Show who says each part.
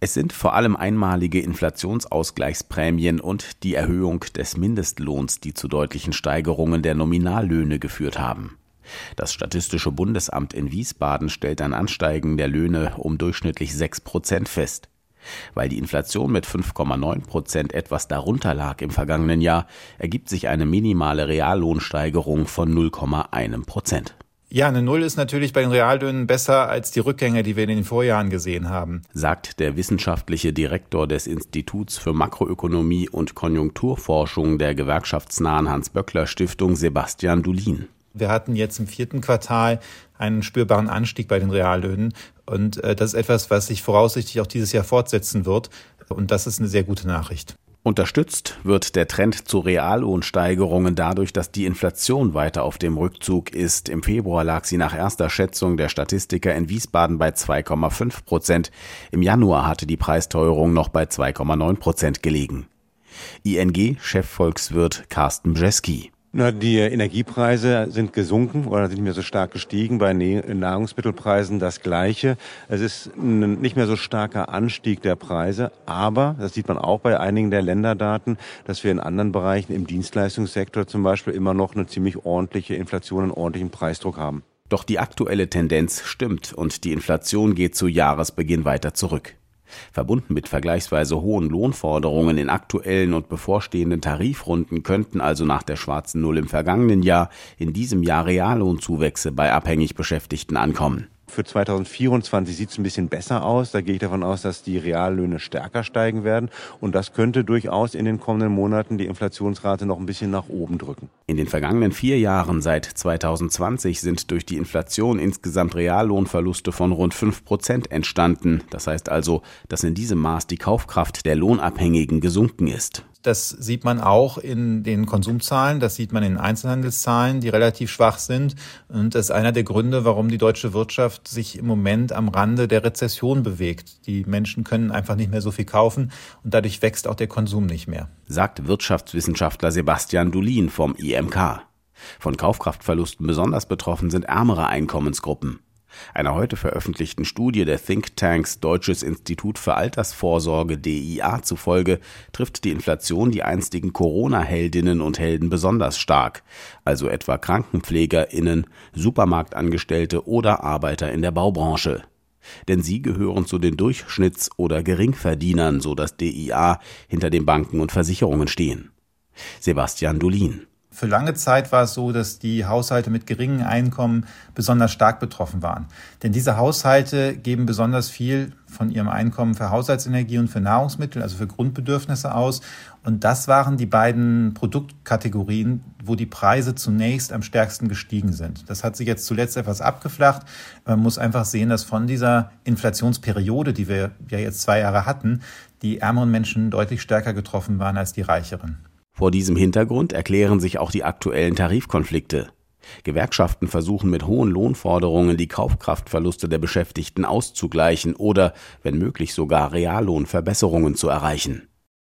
Speaker 1: Es sind vor allem einmalige Inflationsausgleichsprämien und die Erhöhung des Mindestlohns, die zu deutlichen Steigerungen der Nominallöhne geführt haben. Das Statistische Bundesamt in Wiesbaden stellt ein Ansteigen der Löhne um durchschnittlich sechs Prozent fest. Weil die Inflation mit 5,9 Prozent etwas darunter lag im vergangenen Jahr, ergibt sich eine minimale Reallohnsteigerung von 0,1 Prozent.
Speaker 2: Ja, eine Null ist natürlich bei den Reallöhnen besser als die Rückgänge, die wir in den Vorjahren gesehen haben,
Speaker 1: sagt der wissenschaftliche Direktor des Instituts für Makroökonomie und Konjunkturforschung der gewerkschaftsnahen Hans-Böckler-Stiftung Sebastian Dulin.
Speaker 2: Wir hatten jetzt im vierten Quartal einen spürbaren Anstieg bei den Reallöhnen und äh, das ist etwas, was sich voraussichtlich auch dieses Jahr fortsetzen wird und das ist eine sehr gute Nachricht.
Speaker 1: Unterstützt wird der Trend zu Reallohnsteigerungen dadurch, dass die Inflation weiter auf dem Rückzug ist. Im Februar lag sie nach erster Schätzung der Statistiker in Wiesbaden bei 2,5 Prozent. Im Januar hatte die Preisteuerung noch bei 2,9 Prozent gelegen. ING-Chefvolkswirt Carsten Bjeski.
Speaker 3: Na, die Energiepreise sind gesunken oder sind nicht mehr so stark gestiegen. Bei Nahrungsmittelpreisen das Gleiche. Es ist ein nicht mehr so starker Anstieg der Preise, aber, das sieht man auch bei einigen der Länderdaten, dass wir in anderen Bereichen im Dienstleistungssektor zum Beispiel immer noch eine ziemlich ordentliche Inflation, einen ordentlichen Preisdruck haben.
Speaker 1: Doch die aktuelle Tendenz stimmt und die Inflation geht zu Jahresbeginn weiter zurück. Verbunden mit vergleichsweise hohen Lohnforderungen in aktuellen und bevorstehenden Tarifrunden könnten also nach der schwarzen Null im vergangenen Jahr in diesem Jahr Reallohnzuwächse bei abhängig Beschäftigten ankommen.
Speaker 3: Für 2024 sieht es ein bisschen besser aus. Da gehe ich davon aus, dass die Reallöhne stärker steigen werden. Und das könnte durchaus in den kommenden Monaten die Inflationsrate noch ein bisschen nach oben drücken.
Speaker 1: In den vergangenen vier Jahren seit 2020 sind durch die Inflation insgesamt Reallohnverluste von rund fünf Prozent entstanden. Das heißt also, dass in diesem Maß die Kaufkraft der Lohnabhängigen gesunken ist.
Speaker 2: Das sieht man auch in den Konsumzahlen, das sieht man in Einzelhandelszahlen, die relativ schwach sind. Und das ist einer der Gründe, warum die deutsche Wirtschaft sich im Moment am Rande der Rezession bewegt. Die Menschen können einfach nicht mehr so viel kaufen und dadurch wächst auch der Konsum nicht mehr.
Speaker 1: Sagt Wirtschaftswissenschaftler Sebastian Dulin vom IMK. Von Kaufkraftverlusten besonders betroffen sind ärmere Einkommensgruppen. Einer heute veröffentlichten Studie der Thinktanks Deutsches Institut für Altersvorsorge DIA zufolge trifft die Inflation die einstigen Corona-Heldinnen und Helden besonders stark, also etwa Krankenpflegerinnen, Supermarktangestellte oder Arbeiter in der Baubranche. Denn sie gehören zu den Durchschnitts- oder Geringverdienern, so das DIA hinter den Banken und Versicherungen stehen. Sebastian Dulin
Speaker 2: für lange Zeit war es so, dass die Haushalte mit geringen Einkommen besonders stark betroffen waren. Denn diese Haushalte geben besonders viel von ihrem Einkommen für Haushaltsenergie und für Nahrungsmittel, also für Grundbedürfnisse aus. Und das waren die beiden Produktkategorien, wo die Preise zunächst am stärksten gestiegen sind. Das hat sich jetzt zuletzt etwas abgeflacht. Man muss einfach sehen, dass von dieser Inflationsperiode, die wir ja jetzt zwei Jahre hatten, die ärmeren Menschen deutlich stärker getroffen waren als die reicheren.
Speaker 1: Vor diesem Hintergrund erklären sich auch die aktuellen Tarifkonflikte. Gewerkschaften versuchen mit hohen Lohnforderungen die Kaufkraftverluste der Beschäftigten auszugleichen oder, wenn möglich, sogar Reallohnverbesserungen zu erreichen.